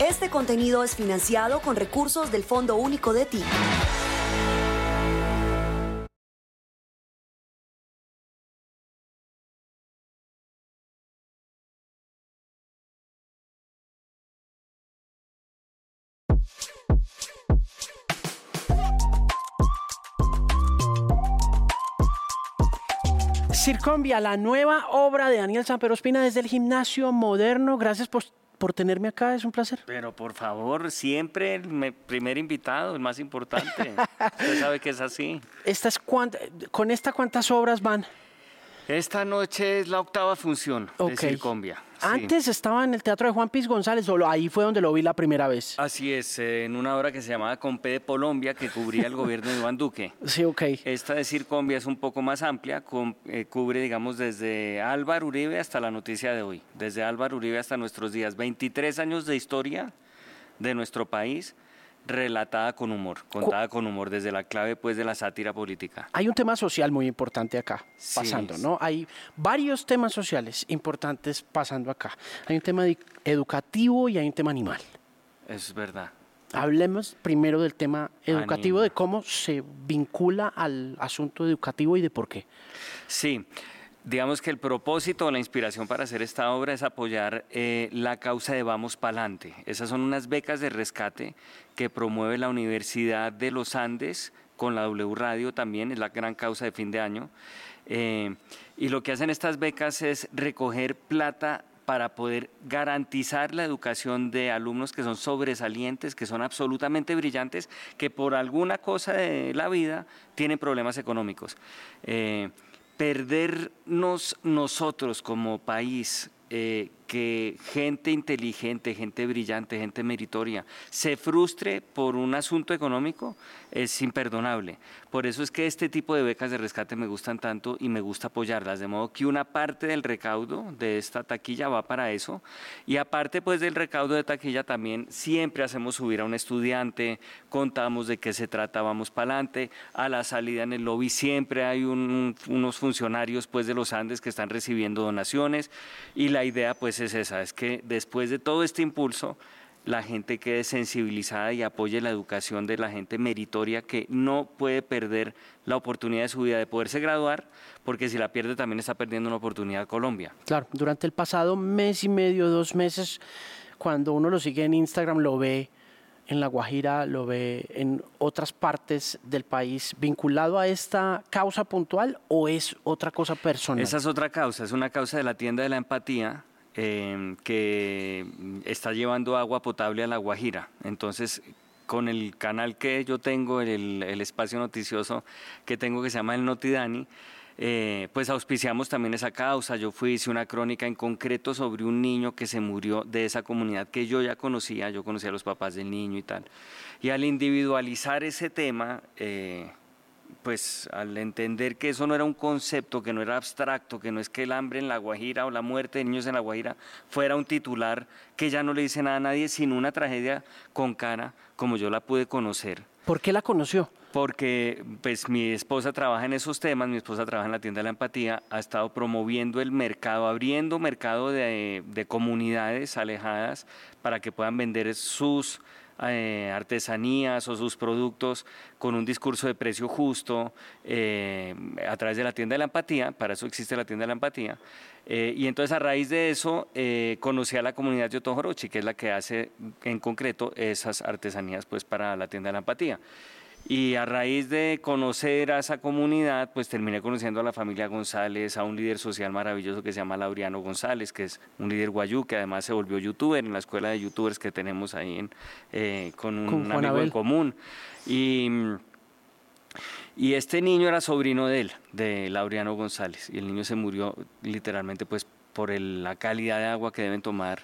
Este contenido es financiado con recursos del Fondo Único de Ti. Circombia, la nueva obra de Daniel Samperospina desde el gimnasio moderno. Gracias por, por tenerme acá, es un placer. Pero por favor, siempre el me- primer invitado, el más importante. Usted sabe que es así. Estas cuant- ¿Con esta cuántas obras van? Esta noche es la octava función de Circombia. Antes estaba en el Teatro de Juan Piz González, solo ahí fue donde lo vi la primera vez. Así es, eh, en una obra que se llamaba Compe de Colombia, que cubría el gobierno de Iván Duque. Sí, ok. Esta de Circombia es un poco más amplia, com- eh, cubre, digamos, desde Álvaro Uribe hasta la noticia de hoy, desde Álvaro Uribe hasta nuestros días. 23 años de historia de nuestro país, relatada con humor, contada con humor, desde la clave, pues, de la sátira política. Hay un tema social muy importante acá Sí, pasando. ¿no? Hay varios temas sociales importantes pasando acá. Hay un tema educativo y hay un tema animal. Es verdad. Hablemos primero del tema educativo, de cómo se vincula al asunto educativo y de por qué. Sí, digamos que el propósito o la inspiración para hacer esta obra es apoyar eh, la causa de Vamos Palante. Esas son unas becas de rescate que promueve la Universidad de los Andes con la W Radio también, es la gran causa de fin de año. Eh, y lo que hacen estas becas es recoger plata para poder garantizar la educación de alumnos que son sobresalientes, que son absolutamente brillantes, que por alguna cosa de la vida tienen problemas económicos. Eh, perdernos nosotros como país, eh, que gente inteligente, gente brillante, gente meritoria, se frustre por un asunto económico, es imperdonable. Por eso es que este tipo de becas de rescate me gustan tanto y me gusta apoyarlas, de modo que una parte del recaudo de esta taquilla va para eso. Y aparte pues del recaudo de taquilla también siempre hacemos subir a un estudiante, contamos de qué se trata, vamos para adelante, a la salida en el lobby siempre hay un- unos funcionarios pues de los Andes que están recibiendo donaciones. Y la idea pues es esa, es que después de todo este impulso la gente quede sensibilizada y apoye la educación de la gente meritoria que no puede perder la oportunidad de su vida de poderse graduar, porque si la pierde también está perdiendo una oportunidad Colombia. Claro, durante el pasado mes y medio, dos meses, cuando uno lo sigue en Instagram, lo ve en La Guajira, lo ve en otras partes del país, vinculado a esta causa puntual o es otra cosa personal? Esa es otra causa, es una causa de la tienda de la empatía eh, que está llevando agua potable a La Guajira. Entonces, con el canal que yo tengo, el, espacio noticioso que tengo que se llama El Notidani, eh, pues auspiciamos también esa causa. Yo fui, hice una crónica en concreto sobre un niño que se murió de esa comunidad que yo ya conocía, yo conocía a los papás del niño y tal. Y al individualizar ese tema, eh, pues al entender que eso no era un concepto, que no era abstracto, que no es que el hambre en la Guajira o la muerte de niños en la Guajira fuera un titular que ya no le dice nada a nadie, sino una tragedia con cara como yo la pude conocer. ¿Por qué la conoció? Porque pues mi esposa trabaja en esos temas, mi esposa trabaja en la tienda de la empatía, ha estado promoviendo el mercado, abriendo mercado de, de comunidades alejadas para que puedan vender sus eh, artesanías o sus productos con un discurso de precio justo eh, a través de la tienda de la empatía, para eso existe la tienda de la empatía. Eh, y entonces a raíz de eso conocí a la comunidad de Otojorochi, que es la que hace en concreto esas artesanías pues para la tienda de la empatía. Y a raíz de conocer a esa comunidad, pues terminé conociendo a la familia González, a un líder social maravilloso que se llama Laureano González, que es un líder guayú, que además se volvió youtuber en la escuela de youtubers que tenemos ahí en, eh, con un Con amigo Abel. en común. Y, y este niño era sobrino de él, de Laureano González, y el niño se murió literalmente pues por el- la calidad de agua que deben tomar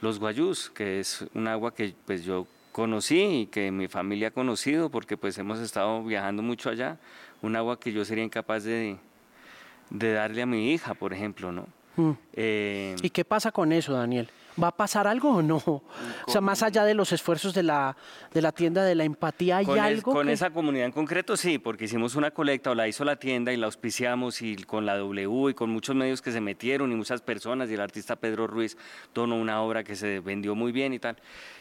los guayús, que es un agua que pues yo conocí y que mi familia ha conocido porque pues hemos estado viajando mucho allá, un agua que yo sería incapaz de, de darle a mi hija, por ejemplo, ¿no? Mm. Eh, ¿Y qué pasa con eso, Daniel? ¿Va a pasar algo o no? O sea, más allá de los esfuerzos de la, de la tienda de la empatía, ¿hay con algo? con que- esa comunidad en concreto, sí, porque hicimos una colecta o la hizo la tienda y la auspiciamos y con la W y con muchos medios que se metieron y muchas personas y el artista Pedro Ruiz donó una obra que se vendió muy bien y tal.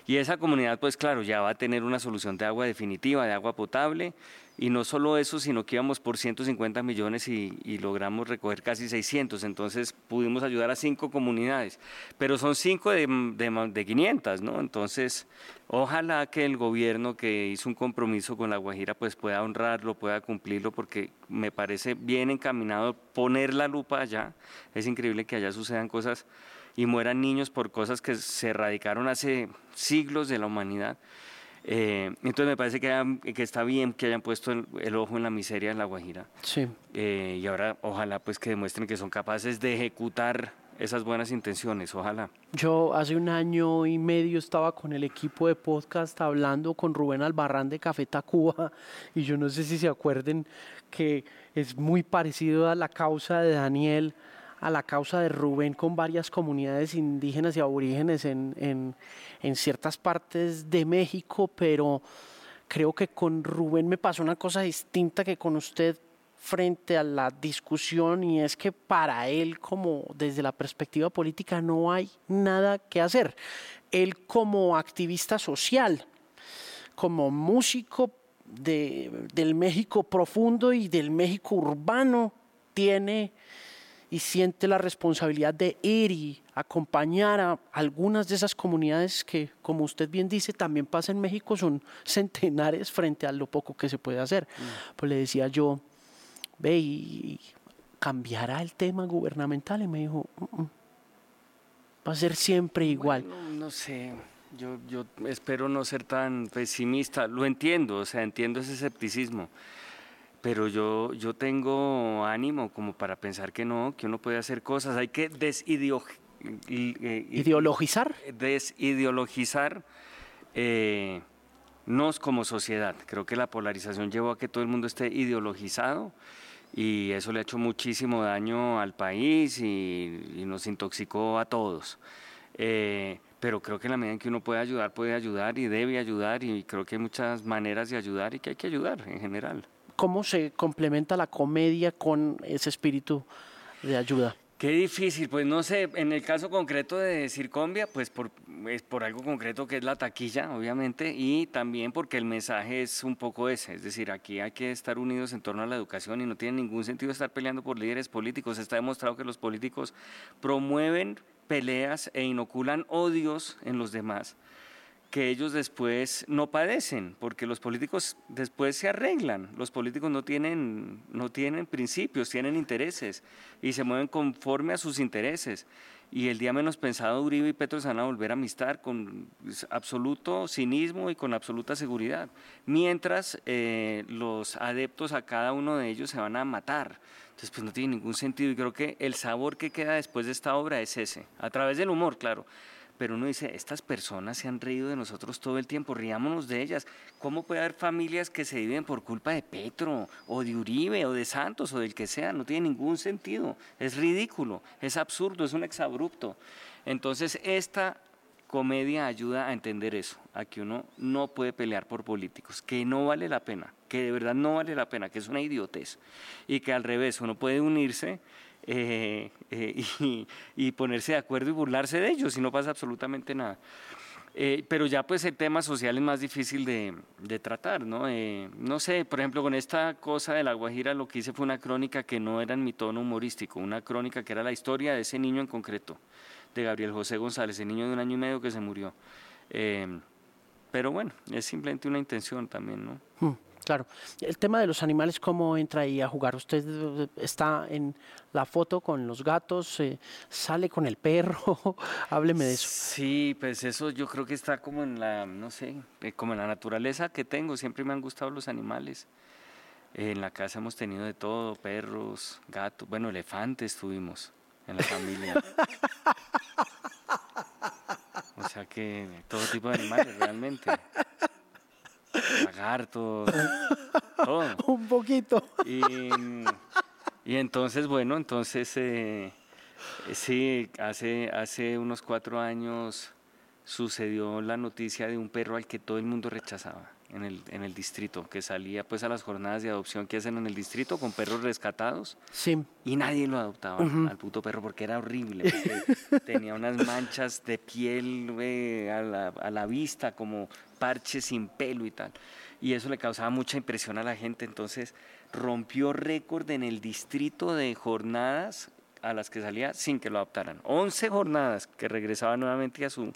Y esa comunidad, pues claro, ya va a tener una solución de agua definitiva, de agua potable. Y no solo eso, sino que íbamos por 150 millones y, y logramos recoger casi 600. Entonces pudimos ayudar a cinco comunidades. Pero son cinco de, de, de 500, ¿no? Entonces, ojalá que el gobierno que hizo un compromiso con La Guajira pues pueda honrarlo, pueda cumplirlo, porque me parece bien encaminado poner la lupa allá. Es increíble que allá sucedan cosas y mueran niños por cosas que se erradicaron hace siglos de la humanidad. Eh, entonces me parece que, hayan- que está bien que hayan puesto el, el ojo en la miseria de La Guajira. Sí. Eh, y ahora ojalá pues que demuestren que son capaces de ejecutar esas buenas intenciones, ojalá. Yo hace un año y medio estaba con el equipo de podcast hablando con Rubén Albarrán de Café Tacuba y yo no sé si se acuerden que es muy parecido a la causa de Daniel, a la causa de Rubén con varias comunidades indígenas y aborígenes en, en, en ciertas partes de México, pero creo que con Rubén me pasó una cosa distinta que con usted frente a la discusión y es que para él como desde la perspectiva política no hay nada que hacer. Él como activista social, como músico de- del México profundo y del México urbano, tiene y siente la responsabilidad de ir y acompañar a algunas de esas comunidades que, como usted bien dice, también pasa en México, son centenares frente a lo poco que se puede hacer. Pues le decía yo, ve y cambiará el tema gubernamental y me dijo, "Mm, mm, va a ser siempre igual. Bueno, no sé, yo, yo espero no ser tan pesimista. Lo entiendo, o sea, entiendo ese escepticismo. Pero yo, yo tengo ánimo como para pensar que no, que uno puede hacer cosas. Hay que y- eh, Ideologizar. desideologizar eh, nos como sociedad. Creo que la polarización llevó a que todo el mundo esté ideologizado y eso le ha hecho muchísimo daño al país y, y nos intoxicó a todos. Eh, pero creo que en la medida en que uno puede ayudar, puede ayudar y debe ayudar y creo que hay muchas maneras de ayudar y que hay que ayudar en general. ¿Cómo se complementa la comedia con ese espíritu de ayuda? Qué difícil, pues no sé, en el caso concreto de Circombia, pues por, es por algo concreto que es la taquilla, obviamente, y también porque el mensaje es un poco ese, es decir, aquí hay que estar unidos en torno a la educación y no tiene ningún sentido estar peleando por líderes políticos, está demostrado que los políticos promueven peleas e inoculan odios en los demás que ellos después no padecen, porque los políticos después se arreglan. Los políticos no tienen, no tienen principios, tienen intereses y se mueven conforme a sus intereses. Y el día menos pensado, Uribe y Petro se van a volver a amistar con absoluto cinismo y con absoluta seguridad, mientras eh, los adeptos a cada uno de ellos se van a matar. Entonces, pues no tiene ningún sentido y creo que el sabor que queda después de esta obra es ese, a través del humor, claro pero uno dice, estas personas se han reído de nosotros todo el tiempo, riámonos de ellas. ¿Cómo puede haber familias que se viven por culpa de Petro, o de Uribe, o de Santos, o del que sea? No tiene ningún sentido, es ridículo, es absurdo, es un exabrupto. Entonces, esta comedia ayuda a entender eso, a que uno no puede pelear por políticos, que no vale la pena, que de verdad no vale la pena, que es una idiotez, y que al revés, uno puede unirse eh, eh, y, y, ponerse de acuerdo y burlarse de ellos y no pasa absolutamente nada. Eh, pero ya pues el tema social es más difícil de, de tratar, ¿no? Eh, no sé, por ejemplo, con esta cosa de la Guajira lo que hice fue una crónica que no era en mi tono humorístico, una crónica que era la historia de ese niño en concreto, de Gabriel José González, el niño de un año y medio que se murió. Eh, pero bueno, es simplemente una intención también, ¿no? Hmm. Claro. El tema de los animales, ¿cómo entra ahí a jugar? Usted eh, está en la foto con los gatos, eh, sale con el perro, hábleme de eso. Sí, pues eso yo creo que está como en la, no sé, eh, como en la naturaleza que tengo. Siempre me han gustado los animales. En la casa hemos tenido de todo, perros, gatos, bueno, elefantes tuvimos en la familia. o sea que todo tipo de animales realmente lagartos, todo. Un poquito. Y, y entonces, bueno, entonces, eh, Eh, sí, hace, hace unos cuatro años sucedió la noticia de un perro al que todo el mundo rechazaba en el, en el distrito, que salía pues a las jornadas de adopción que hacen en el distrito con perros rescatados. Sí. Y nadie lo adoptaba al puto perro porque era horrible. tenía unas manchas de piel a, la, a la vista, como parches sin pelo y tal. Y eso le causaba mucha impresión a la gente. Entonces rompió récord en el distrito de jornadas a las que salía sin que lo adoptaran. 11 jornadas que regresaba nuevamente a su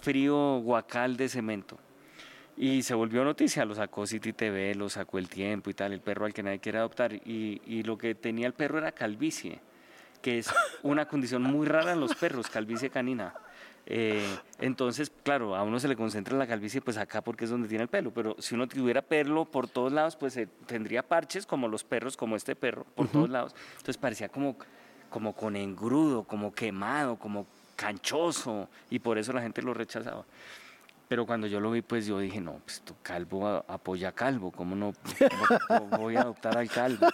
frío guacal de cemento. Y se volvió noticia, lo sacó City TV, lo sacó El Tiempo y tal, el perro al que nadie quiere adoptar. Y, y lo que tenía el perro era calvicie, que es una condición muy rara en los perros, calvicie canina. Eh, entonces, claro, a uno se le concentra la calvicie pues acá porque es donde tiene el pelo, pero si uno tuviera pelo por todos lados, pues tendría parches como los perros, como este perro, por todos lados. Entonces parecía como, como con engrudo, como quemado, como canchoso, y por eso la gente lo rechazaba. Pero cuando yo lo vi, pues yo dije, no, pues tu calvo apoya a calvo, ¿cómo no, voy a adoptar al calvo?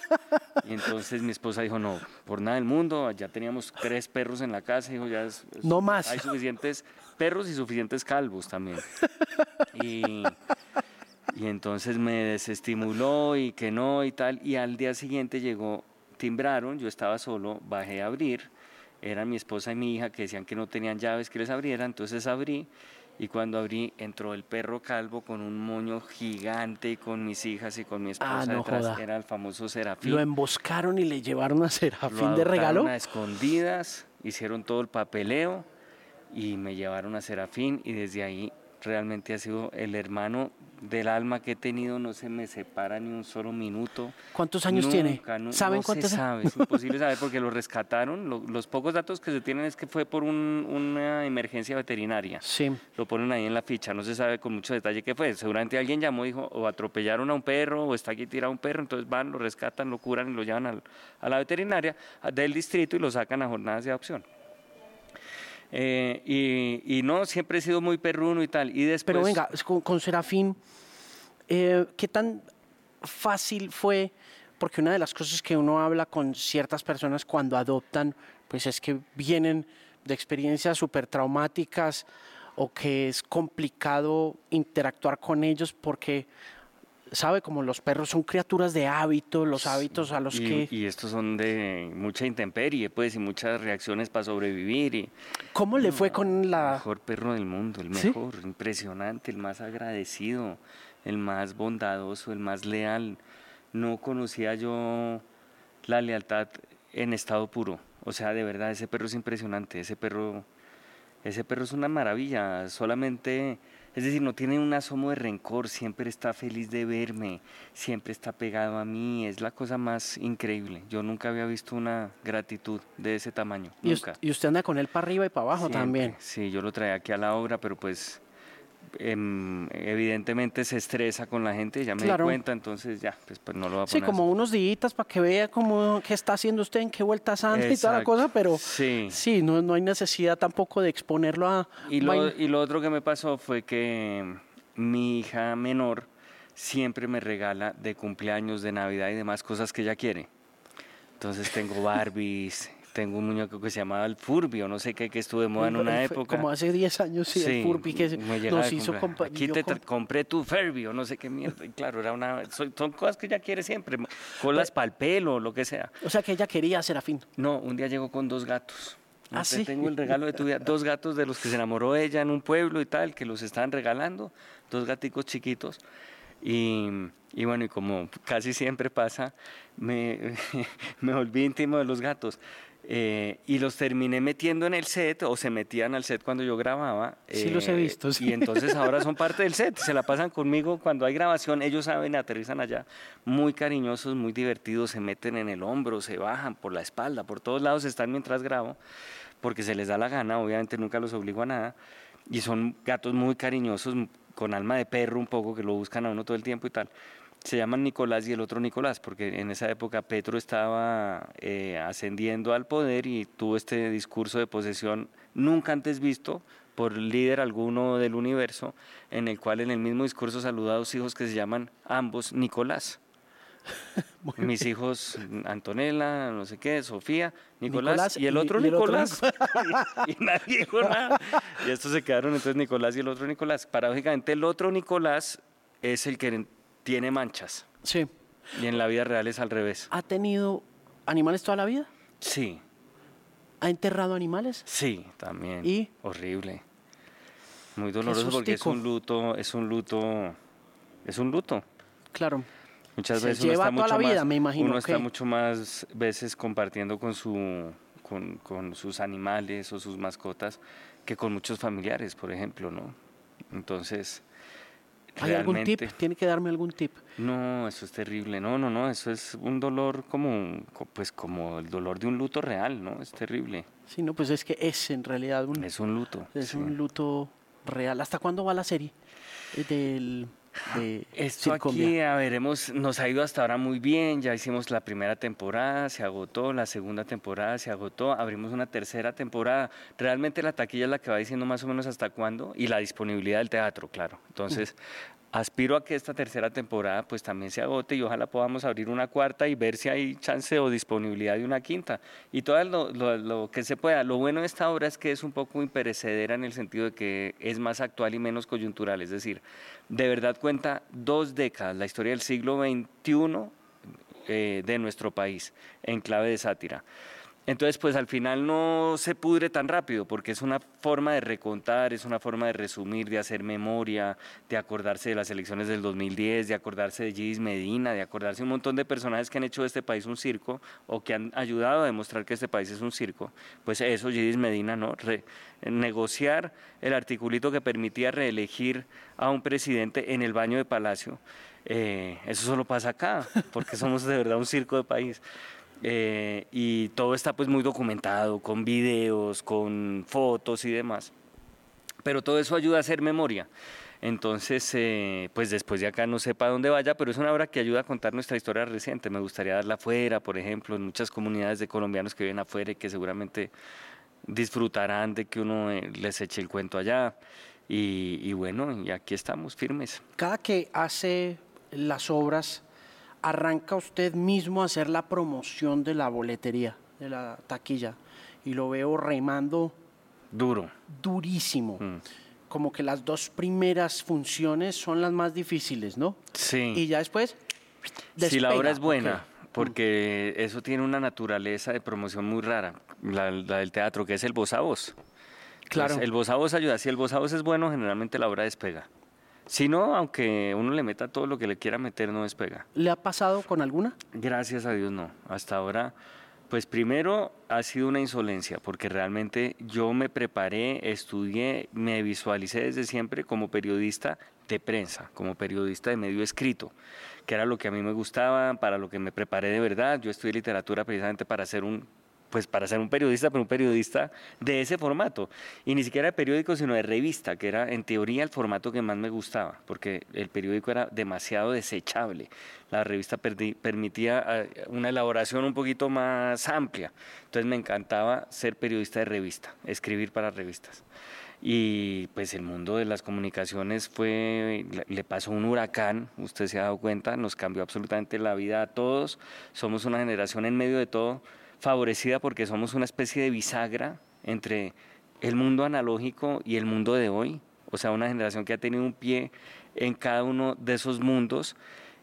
Y entonces mi esposa dijo, no, por nada del mundo, ya teníamos tres perros en la casa, dijo, ya es, no más. Hay suficientes perros y suficientes calvos también. Y, y entonces me desestimuló y que no y tal, y al día siguiente llegó, timbraron, yo estaba solo, bajé a abrir, eran mi esposa y mi hija que decían que no tenían llaves que les abrieran, entonces abrí y cuando abrí, entró el perro calvo con un moño gigante y con mis hijas y con mi esposa ah, detrás. Era el famoso Serafín. Lo emboscaron y le llevaron a Serafín de regalo. a escondidas, hicieron todo el papeleo y me llevaron a Serafín y desde ahí realmente ha sido el hermano del alma que he tenido, no se me separa ni un solo minuto. ¿Cuántos años tiene? ¿Saben cuántos? Se sabe, es imposible saber porque lo rescataron. los pocos datos que se tienen es que fue por una emergencia veterinaria. Sí. Lo ponen ahí en la ficha, no se sabe con mucho detalle qué fue. Seguramente alguien llamó y dijo, o atropellaron a un perro, o está aquí tirado un perro, entonces van, lo rescatan, lo curan y lo llevan a la veterinaria del distrito y lo sacan a jornadas de adopción. Eh, y, no, siempre he sido muy perruno y tal. Y después... Pero venga, con, Serafín, eh, ¿qué tan fácil fue? Porque una de las cosas que uno habla con ciertas personas cuando adoptan, pues es que vienen de experiencias súper traumáticas o que es complicado interactuar con ellos porque sabe, como los perros son criaturas de hábito, los hábitos a los que... Y estos son de mucha intemperie, pues, y muchas reacciones para sobrevivir. Y, ¿Cómo le fue con la...? El mejor perro del mundo, el mejor, impresionante, el más agradecido, el más bondadoso, el más leal. No conocía yo la lealtad en estado puro. O sea, de verdad, ese perro es impresionante, ese perro, ese perro es una maravilla, solamente es decir, no tiene un asomo de rencor, siempre está feliz de verme, siempre está pegado a mí, es la cosa más increíble. Yo nunca había visto una gratitud de ese tamaño. ¿Y, nunca. Y usted anda con él para arriba y para abajo también. Sí, yo lo traía aquí a la obra, pero pues evidentemente se estresa con la gente, ya me di cuenta, entonces ya, pues, pues, no lo va a poner. Sí, como unos días para que vea cómo, qué está haciendo usted, en qué vueltas anda y toda la cosa, pero sí, sí no, no hay necesidad tampoco de exponerlo a... Y lo, y lo otro que me pasó fue que mi hija menor siempre me regala de cumpleaños, de Navidad y demás cosas que ella quiere. Entonces tengo Barbies, tengo un muñeco que se llamaba el Furby, o no sé qué, que estuvo de moda en una época. Como hace 10 años, sí, el Furby que nos hizo Aquí te compré tu Furby, o no sé qué mierda. Y claro, era una, son, cosas que ella quiere siempre, colas para el pelo, lo que sea. O sea que ella quería Serafín. No, un día llegó con dos gatos. Ah, ¿sí? Tengo el regalo de tu vida. Dos gatos de los que se enamoró ella en un pueblo y tal, que los estaban regalando. Dos gaticos chiquitos. Y, y, bueno, y como casi siempre pasa, me, me volví íntimo de los gatos. Eh, y los terminé metiendo en el set o se metían al set cuando yo grababa. Sí, los he eh, visto. Y entonces ahora son parte del set, se la pasan conmigo cuando hay grabación, ellos saben, aterrizan allá, muy cariñosos, muy divertidos, se meten en el hombro, se bajan por la espalda, por todos lados están mientras grabo, porque se les da la gana, obviamente nunca los obligo a nada, y son gatos muy cariñosos, con alma de perro un poco, que lo buscan a uno todo el tiempo y tal se llaman Nicolás y el otro Nicolás, porque en esa época Petro estaba eh, ascendiendo al poder y tuvo este discurso de posesión nunca antes visto por líder alguno del universo, en el cual en el mismo discurso saluda a dos hijos que se llaman ambos Nicolás. Mis hijos, Antonella, no sé qué, Sofía, Nicolás, y el otro Nicolás. y, nadie dijo nada. Y estos se quedaron entonces Nicolás y el otro Nicolás. Paradójicamente el otro Nicolás es el que tiene manchas. Sí. Y en la vida real es al revés. ¿Ha tenido animales toda la vida? Sí. ¿Ha enterrado animales? Sí, también. ¿Y? Horrible. Muy doloroso porque es un luto, es un luto, es un luto. Claro. Muchas veces uno está mucho más, me imagino. Uno está mucho más veces compartiendo con su con, con, sus animales o sus mascotas que con muchos familiares, por ejemplo, ¿no? Entonces, ¿Hay algún tip? ¿Tiene que darme algún tip? No, eso es terrible. No, no, no, eso es un dolor como, pues como el dolor de un luto real, ¿no? Es terrible. Sí, no, pues es que es en realidad un... Es un luto. Es un luto real. ¿Hasta cuándo va la serie? Del esto aquí, a ver, nos ha ido hasta ahora muy bien, ya hicimos la primera temporada, se agotó, la segunda temporada se agotó, abrimos una tercera temporada. Realmente la taquilla es la que va diciendo más o menos hasta cuándo y la disponibilidad del teatro, claro. Entonces, aspiro a que esta tercera temporada pues también se agote y ojalá podamos abrir una cuarta y ver si hay chance o disponibilidad de una quinta. Y todo lo, que se pueda. Lo bueno de esta obra es que es un poco imperecedera en el sentido de que es más actual y menos coyuntural. Es decir, de verdad cuenta dos décadas, la historia del siglo XXI eh, de nuestro país en clave de sátira. Entonces, pues al final no se pudre tan rápido, porque es una forma de recontar, es una forma de resumir, de hacer memoria, de acordarse de las elecciones del 2010, de acordarse de Gis Medina, de acordarse un montón de personajes que han hecho de este país un circo o que han ayudado a demostrar que este país es un circo. Pues eso, Gis Medina, ¿no? negociar el articulito que permitía reelegir a un presidente en el baño de Palacio. Eh, eso solo pasa acá, porque somos de verdad un circo de país. Eh, y todo está pues muy documentado, con videos, con fotos y demás. Pero todo eso ayuda a hacer memoria. Entonces, eh, pues después de acá no sé para dónde vaya, pero es una obra que ayuda a contar nuestra historia reciente. Me gustaría darla afuera, por ejemplo, en muchas comunidades de colombianos que viven afuera y que seguramente disfrutarán de que uno eh, les eche el cuento allá. Y, y bueno, y aquí estamos firmes. Cada que hace las obras, arranca usted mismo a hacer la promoción de la boletería, de la taquilla, y lo veo remando. Duro. Durísimo. Mm. Como que las dos primeras funciones son las más difíciles, ¿no? Sí. Y ya después. Si la obra es buena, porque eso tiene una naturaleza de promoción muy rara, la, del teatro, que es el voz a voz. Claro. el voz a voz ayuda. Si el voz a voz es bueno, generalmente la obra despega. Si no, aunque uno le meta todo lo que le quiera meter, no despega. ¿Le ha pasado con alguna? Gracias a Dios no. Hasta ahora, pues primero ha sido una insolencia, porque realmente yo me preparé, estudié, me visualicé desde siempre como periodista de prensa, como periodista de medio escrito, que era lo que a mí me gustaba, para lo que me preparé de verdad. Yo estudié literatura precisamente para ser un pues para ser un periodista, pero un periodista de ese formato. Y ni siquiera de periódico, sino de revista, que era en teoría el formato que más me gustaba, porque el periódico era demasiado desechable. La revista permitía eh, una elaboración un poquito más amplia. Entonces me encantaba ser periodista de revista, escribir para revistas. Y pues el mundo de las comunicaciones fue, le pasó un huracán, usted se ha dado cuenta, nos cambió absolutamente la vida a todos. Somos una generación en medio de todo favorecida porque somos una especie de bisagra entre el mundo analógico y el mundo de hoy, o sea, una generación que ha tenido un pie en cada uno de esos mundos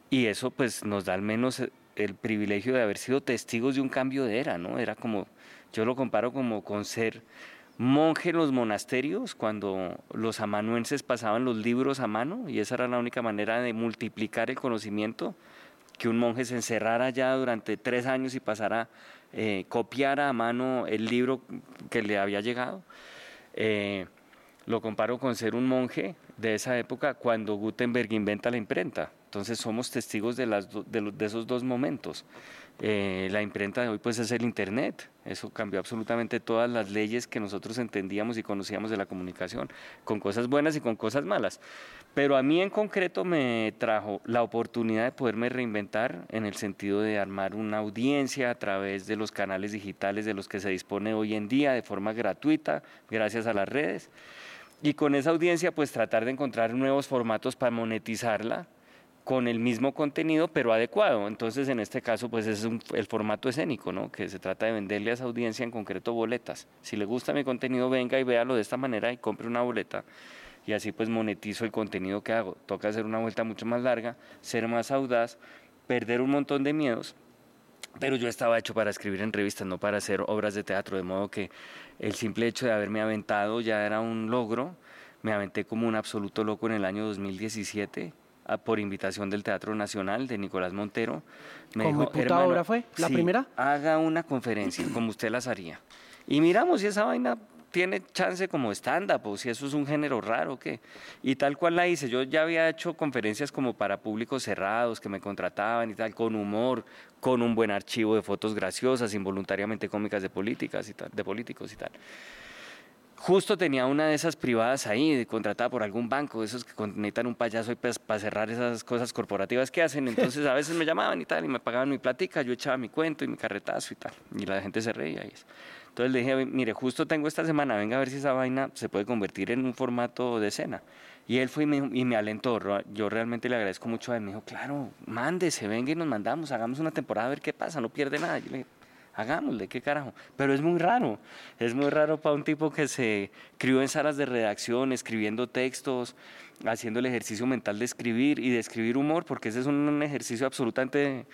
y eso pues nos da al menos el privilegio de haber sido testigos de un cambio de era, ¿no? Era como, yo lo comparo como con ser monje en los monasterios, cuando los amanuenses pasaban los libros a mano y esa era la única manera de multiplicar el conocimiento, que un monje se encerrara ya durante tres años y pasara eh, copiara a mano el libro que le había llegado. Eh, lo comparo con ser un monje de esa época cuando Gutenberg inventa la imprenta. Entonces somos testigos de, las de, esos dos momentos. Eh, la imprenta de hoy pues es el Internet. Eso cambió absolutamente todas las leyes que nosotros entendíamos y conocíamos de la comunicación, con cosas buenas y con cosas malas. Pero a mí en concreto me trajo la oportunidad de poderme reinventar en el sentido de armar una audiencia a través de los canales digitales de los que se dispone hoy en día de forma gratuita, gracias a las redes. Y con esa audiencia pues tratar de encontrar nuevos formatos para monetizarla con el mismo contenido, pero adecuado. Entonces, en este caso, pues es el formato escénico, ¿no? Que se trata de venderle a esa audiencia en concreto boletas. Si le gusta mi contenido, venga y véalo de esta manera y compre una boleta. Y así pues monetizo el contenido que hago. Toca hacer una vuelta mucho más larga, ser más audaz, perder un montón de miedos. Pero yo estaba hecho para escribir en revistas, no para hacer obras de teatro, de modo que el simple hecho de haberme aventado ya era un logro. Me aventé como un absoluto loco en el año 2017 por invitación del Teatro Nacional de Nicolás Montero. Me ¿Cómo dijo, obra fue? ¿La primera? Haga una conferencia como usted las haría. Y miramos si esa vaina tiene chance como stand-up o si eso es un género raro o qué. Y tal cual la hice. Yo ya había hecho conferencias como para públicos cerrados que me contrataban y tal, con humor, con un buen archivo de fotos graciosas, involuntariamente cómicas de políticas y tal, de políticos y tal. Justo tenía una de esas privadas ahí, contratada por algún banco, esos que necesitan un payaso pues, para cerrar esas cosas corporativas que hacen. Entonces a veces me llamaban y tal, y me pagaban mi platica, yo echaba mi cuento y mi carretazo y tal. Y la gente se reía. Y eso. Entonces le dije, mire, justo tengo esta semana, venga a ver si esa vaina se puede convertir en un formato de escena. Y él fue y me, y me, alentó. Yo realmente le agradezco mucho a él. Me dijo, claro, mándese, venga y nos mandamos, hagamos una temporada a ver qué pasa, no pierde nada. Yo le dije, hagámosle, qué carajo. Pero es muy raro, es muy raro para un tipo que se crió en salas de redacción, escribiendo textos, haciendo el ejercicio mental de escribir y de escribir humor, porque ese es un ejercicio absolutamente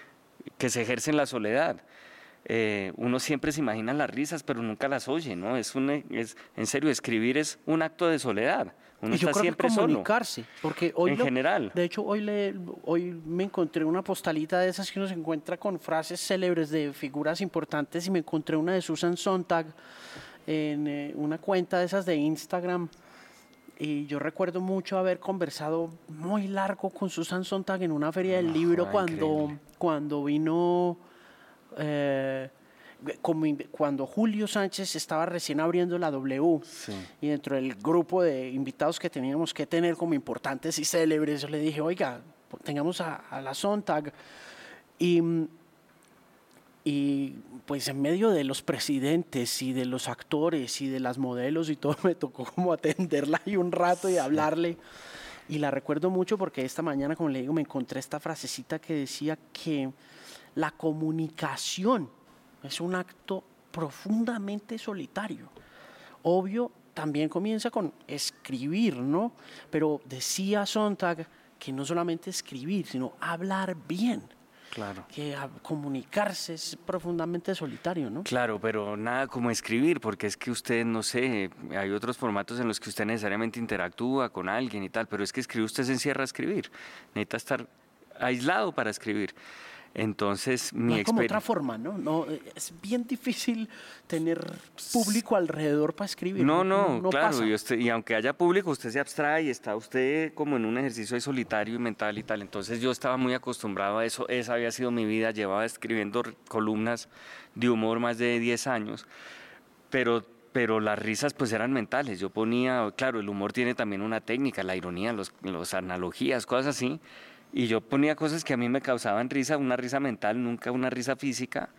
que se ejerce en la soledad. Eh, uno siempre se imagina las risas, pero nunca las oye, ¿no? Es, un, es en serio, escribir es un acto de soledad. Uno yo está siempre comunicarse, porque hoy en general. De hecho, hoy le, hoy me encontré una postalita de esas que uno se encuentra con frases célebres de figuras importantes y me encontré una de Susan Sontag en eh, una cuenta de esas de Instagram. Y yo recuerdo mucho haber conversado muy largo con Susan Sontag en una feria del libro cuando, cuando vino eh, como cuando Julio Sánchez estaba recién abriendo la W y dentro del grupo de invitados que teníamos que tener como importantes y célebres, yo le dije, oiga, tengamos a, la Sontag. Y, y pues en medio de los presidentes y de los actores y de las modelos y todo, me tocó como atenderla ahí un rato y hablarle. Y la recuerdo mucho porque esta mañana, como le digo, me encontré esta frasecita que decía que la comunicación es un acto profundamente solitario. Obvio, también comienza con escribir, ¿no? Pero decía Sontag que no solamente escribir, sino hablar bien. Claro. Que comunicarse es profundamente solitario, ¿no? Claro, pero nada como escribir, porque es que usted, no sé, hay otros formatos en los que usted necesariamente interactúa con alguien y tal, pero es que escribir, usted se encierra a escribir. Necesita estar aislado para escribir. Entonces, mi no como otra forma, ¿no? ¿no? Es bien difícil tener público alrededor para escribir. No, no, claro. Y, y, aunque haya público, usted se abstrae y está usted como en un ejercicio de solitario y mental y tal. Entonces, yo estaba muy acostumbrado a eso. Esa había sido mi vida. Llevaba escribiendo columnas de humor más de 10 años. Pero pero las risas pues eran mentales. Yo ponía, claro, el humor tiene también una técnica, la ironía, las los analogías, cosas así. Y yo ponía cosas que a mí me causaban risa, una risa mental, nunca una risa física.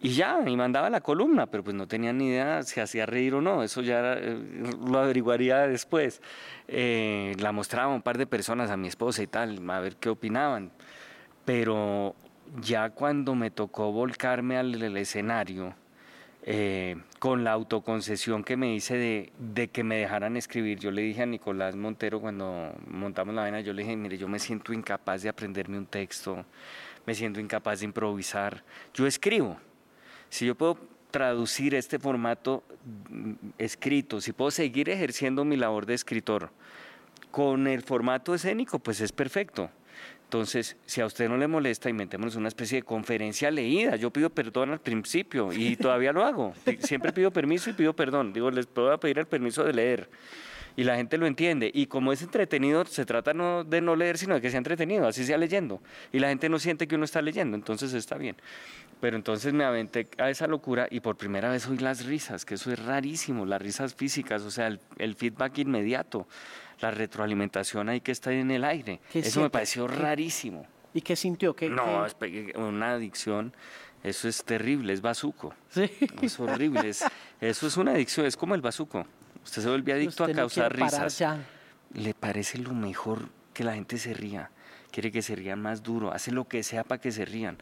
Y ya, y mandaba la columna, pero pues no tenía ni idea si hacía reír o no, eso ya eh, lo averiguaría después. Eh, la mostraba a un par de personas, a mi esposa y tal, a ver qué opinaban. Pero ya cuando me tocó volcarme al escenario, eh, con la autoconcesión que me hice de, de, que me dejaran escribir. Yo le dije a Nicolás Montero cuando montamos la vaina, yo le dije, mire, yo me siento incapaz de aprenderme un texto, me siento incapaz de improvisar. Yo escribo. Si yo puedo traducir este formato mm, escrito, si puedo seguir ejerciendo mi labor de escritor con el formato escénico, pues es perfecto. Entonces, si a usted no le molesta, inventemos una especie de conferencia leída. Yo pido perdón al principio y todavía lo hago. Siempre pido permiso y pido perdón. Digo, les puedo pedir el permiso de leer. Y la gente lo entiende. Y como es entretenido, se trata no de no leer, sino de que sea entretenido, así sea leyendo. Y la gente no siente que uno está leyendo, entonces está bien. Pero entonces me aventé a esa locura y por primera vez oí las risas, que eso es rarísimo, las risas físicas, o sea, el feedback inmediato la retroalimentación ahí que está en el aire. Eso me pareció rarísimo. ¿Y qué sintió? ¿Qué, no, una adicción, eso es terrible, es bazuco. Sí. Es horrible, eso es una adicción, es como el bazuco. Usted se vuelve adicto a causar risas. Le parece lo mejor que la gente se ría quiere que se rían más duro, hace lo que sea para que se rían.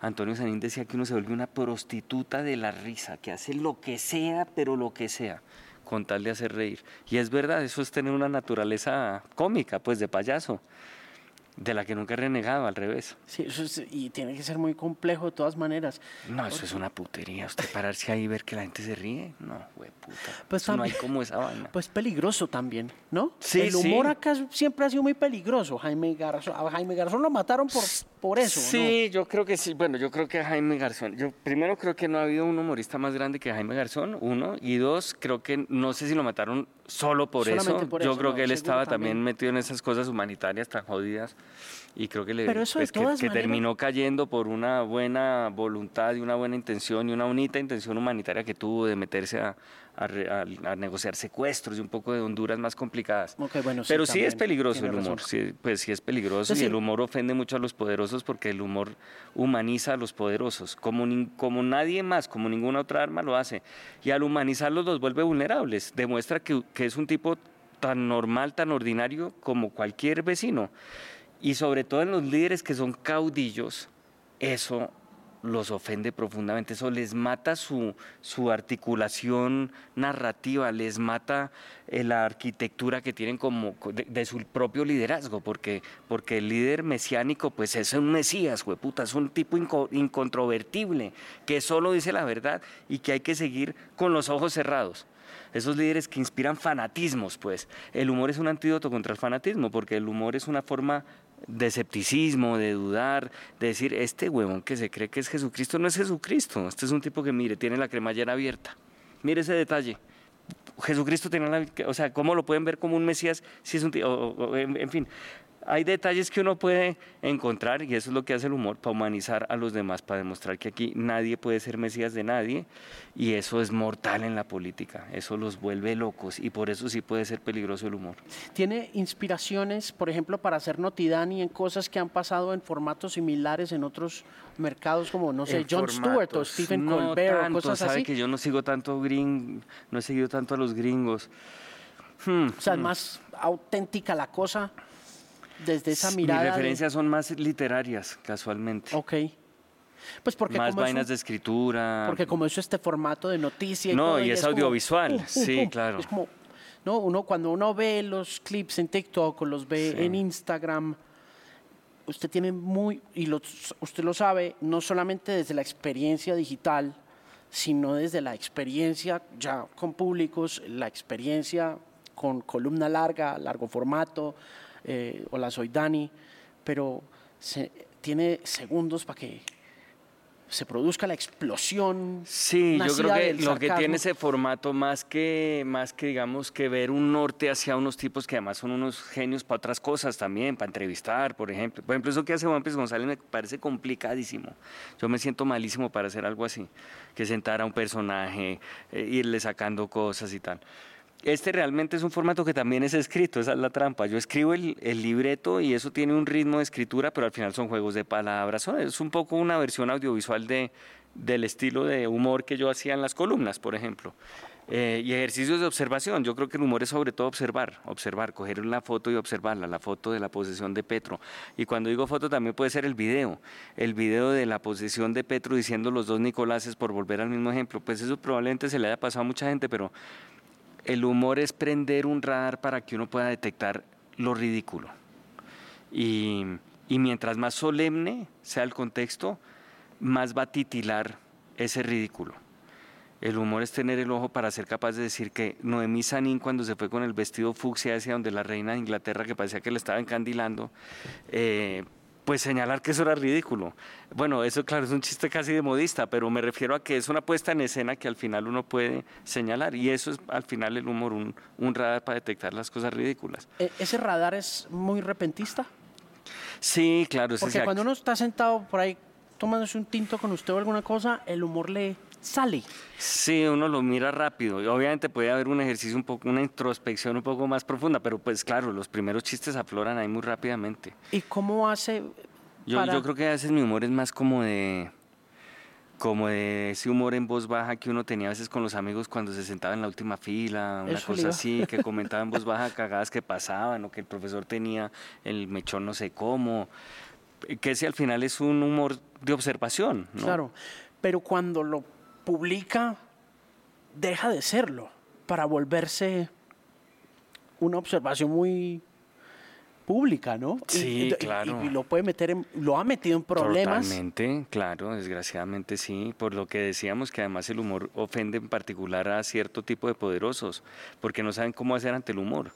Antonio Sanín decía que uno se vuelve una prostituta de la risa, que hace lo que sea, pero lo que sea, con tal de hacer reír. Y es verdad, eso es tener una naturaleza cómica, pues de payaso de la que nunca he renegado, al revés. Sí, y tiene que ser muy complejo de todas maneras. No, eso es una putería. Usted pararse ahí y ver que la gente se ríe, no, güey, puta. Pues no hay como esa vaina. Pues peligroso también, ¿no? Sí, El humor acá siempre ha sido muy peligroso. Jaime Garzón, a Jaime Garzón lo mataron por, por eso, Sí, yo creo que sí. Bueno, yo creo que a Jaime Garzón, yo primero creo que no ha habido un humorista más grande que Jaime Garzón, uno, y dos, creo que no sé si lo mataron solo por eso. yo creo que él estaba también. metido en esas cosas humanitarias tan jodidas y creo que, le, pues, que, terminó cayendo por una buena voluntad y una buena intención y una bonita intención humanitaria que tuvo de meterse a, a, negociar secuestros y un poco de Honduras más complicadas. Pero sí es peligroso el humor, sí, pues sí es peligroso y el humor ofende mucho a los poderosos porque el humor humaniza a los poderosos, como, como nadie más, como ninguna otra arma lo hace. Y al humanizarlos los vuelve vulnerables, demuestra que, que es un tipo tan normal, tan ordinario como cualquier vecino. Y sobre todo en los líderes que son caudillos, eso los ofende profundamente, eso les mata su, su articulación narrativa, les mata eh, la arquitectura que tienen como de, su propio liderazgo, porque, porque el líder mesiánico pues es un mesías, puta, es un tipo incontrovertible, que solo dice la verdad y que hay que seguir con los ojos cerrados esos líderes que inspiran fanatismos, pues. El humor es un antídoto contra el fanatismo, porque el humor es una forma de escepticismo, de dudar, de decir, este huevón que se cree que es Jesucristo no es Jesucristo, este es un tipo que mire, tiene la cremallera abierta. Mire ese detalle. Jesucristo tiene la, o sea, ¿cómo lo pueden ver como un Mesías si es un tío, en fin, hay detalles que uno puede encontrar y eso es lo que hace el humor, para humanizar a los demás, para demostrar que aquí nadie puede ser mesías de nadie y eso es mortal en la política, eso los vuelve locos y por eso sí puede ser peligroso el humor. ¿Tiene inspiraciones, por ejemplo, para hacer notidani en cosas que han pasado en formatos similares en otros mercados como, no sé, Jon Stewart o Stephen Colbert o cosas sabe así? que yo no sigo tanto gring, no he seguido tanto a los gringos. Hmm, o sea, es más auténtica la cosa desde esa mirada. Mis referencias son más literarias, casualmente. Ok. Pues porque más vainas de escritura. Porque como eso este formato de noticia. Y no, y, es, audiovisual, sí, claro. Es como, no, uno cuando uno ve los clips en TikTok o los ve en Instagram, usted tiene muy, y los, usted lo sabe, no solamente desde la experiencia digital, sino desde la experiencia ya con públicos, la experiencia con columna larga, largo formato, eh, hola soy Dani, pero se, tiene segundos para que se produzca la explosión. Sí, yo creo que lo que tiene ese formato más que, más que digamos que ver un norte hacia unos tipos que además son unos genios para otras cosas también, para entrevistar, por ejemplo. Por ejemplo, eso que hace Juan Pérez González me parece complicadísimo. Yo me siento malísimo para hacer algo así, que sentar a un personaje, eh, irle sacando cosas y tal. Este realmente es un formato que también es escrito, esa es la trampa. Yo escribo el, libreto y eso tiene un ritmo de escritura, pero al final son juegos de palabras. Es un poco una versión audiovisual de, del estilo de humor que yo hacía en las columnas, por ejemplo. Eh, y ejercicios de observación. Yo creo que el humor es sobre todo observar, observar, coger una foto y observarla, la foto de la posesión de Petro. Y cuando digo foto también puede ser el video, el video de la posesión de Petro diciendo los dos Nicoláses por volver al mismo ejemplo. Pues eso probablemente se le haya pasado a mucha gente, pero el humor es prender un radar para que uno pueda detectar lo ridículo. Y, mientras más solemne sea el contexto, más va a titilar ese ridículo. El humor es tener el ojo para ser capaz de decir que Noemí Sanín cuando se fue con el vestido fucsia hacia donde la reina de Inglaterra que parecía que le estaba encandilando, eh, pues señalar que eso era ridículo. Bueno, eso claro es un chiste casi de modista, pero me refiero a que es una puesta en escena que al final uno puede señalar y eso es al final el humor, un, radar para detectar las cosas ridículas. ¿E-, ¿Ese radar es muy repentista? Sí, claro. Porque cuando uno está sentado por ahí tomándose un tinto con usted o alguna cosa, el humor le sale. Sí, uno lo mira rápido. Y obviamente puede haber un ejercicio un poco, una introspección un poco más profunda, pero pues claro, los primeros chistes afloran ahí muy rápidamente. ¿Y cómo hace? Yo, yo creo que a veces mi humor es más como de como de ese humor en voz baja que uno tenía a veces con los amigos cuando se sentaba en la última fila, una cosa así, que comentaba en voz baja cagadas que pasaban o que el profesor tenía el mechón no sé cómo, que ese al final es un humor de observación. ¿no? Claro, pero cuando lo publica, deja de serlo para volverse una observación muy pública, ¿no? Sí, claro. Y, lo puede meter en, lo ha metido en problemas. Totalmente, claro, desgraciadamente sí, por lo que decíamos que además el humor ofende en particular a cierto tipo de poderosos, porque no saben cómo hacer ante el humor.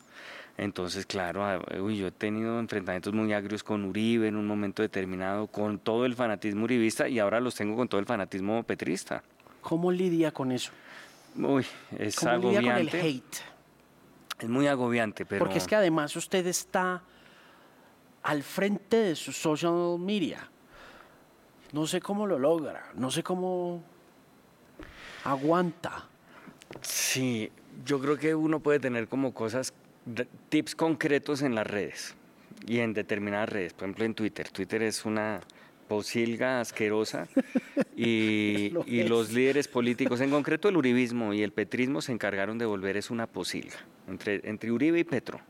Entonces, claro, uy, yo he tenido enfrentamientos muy agrios con Uribe en un momento determinado, con todo el fanatismo uribista y ahora los tengo con todo el fanatismo petrista. ¿Cómo lidia con eso? Uy, es ¿Cómo agobiante. lidia con el hate? Es muy agobiante, pero... Porque es que además usted está al frente de su social media. No sé cómo lo logra, no sé cómo aguanta. Sí, yo creo que uno puede tener como cosas, tips concretos en las redes y en determinadas redes. Por ejemplo, en Twitter. Twitter es una posilga asquerosa y, y los líderes políticos, en concreto el uribismo y el petrismo, se encargaron de volver eso una posilga. Entre, entre Uribe y Petro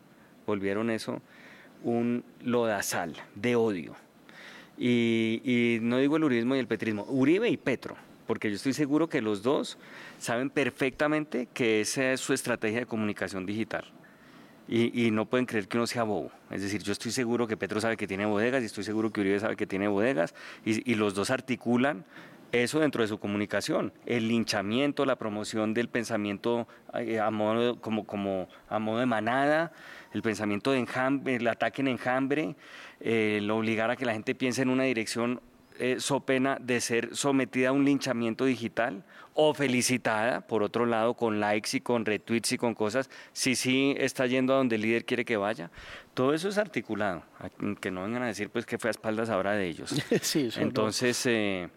volvieron eso un lodazal de odio. Y, y, no digo el uribismo y el petrismo, Uribe y Petro, porque yo estoy seguro que los dos saben perfectamente que esa es su estrategia de comunicación digital. Y, no pueden creer que uno sea bobo. Es decir, yo estoy seguro que Petro sabe que tiene bodegas y estoy seguro que Uribe sabe que tiene bodegas. Y, y los dos articulan eso dentro de su comunicación, el linchamiento, la promoción del pensamiento a modo, como, como a modo de manada, el pensamiento de enjambre, el ataque en enjambre, el obligar a que la gente piense en una dirección eh, so pena de ser sometida a un linchamiento digital o felicitada, por otro lado, con likes y con retweets y con cosas, si sí está yendo a donde el líder quiere que vaya. Todo eso es articulado, que no vengan a decir pues que fue a espaldas ahora de ellos. sí, Entonces... Eh,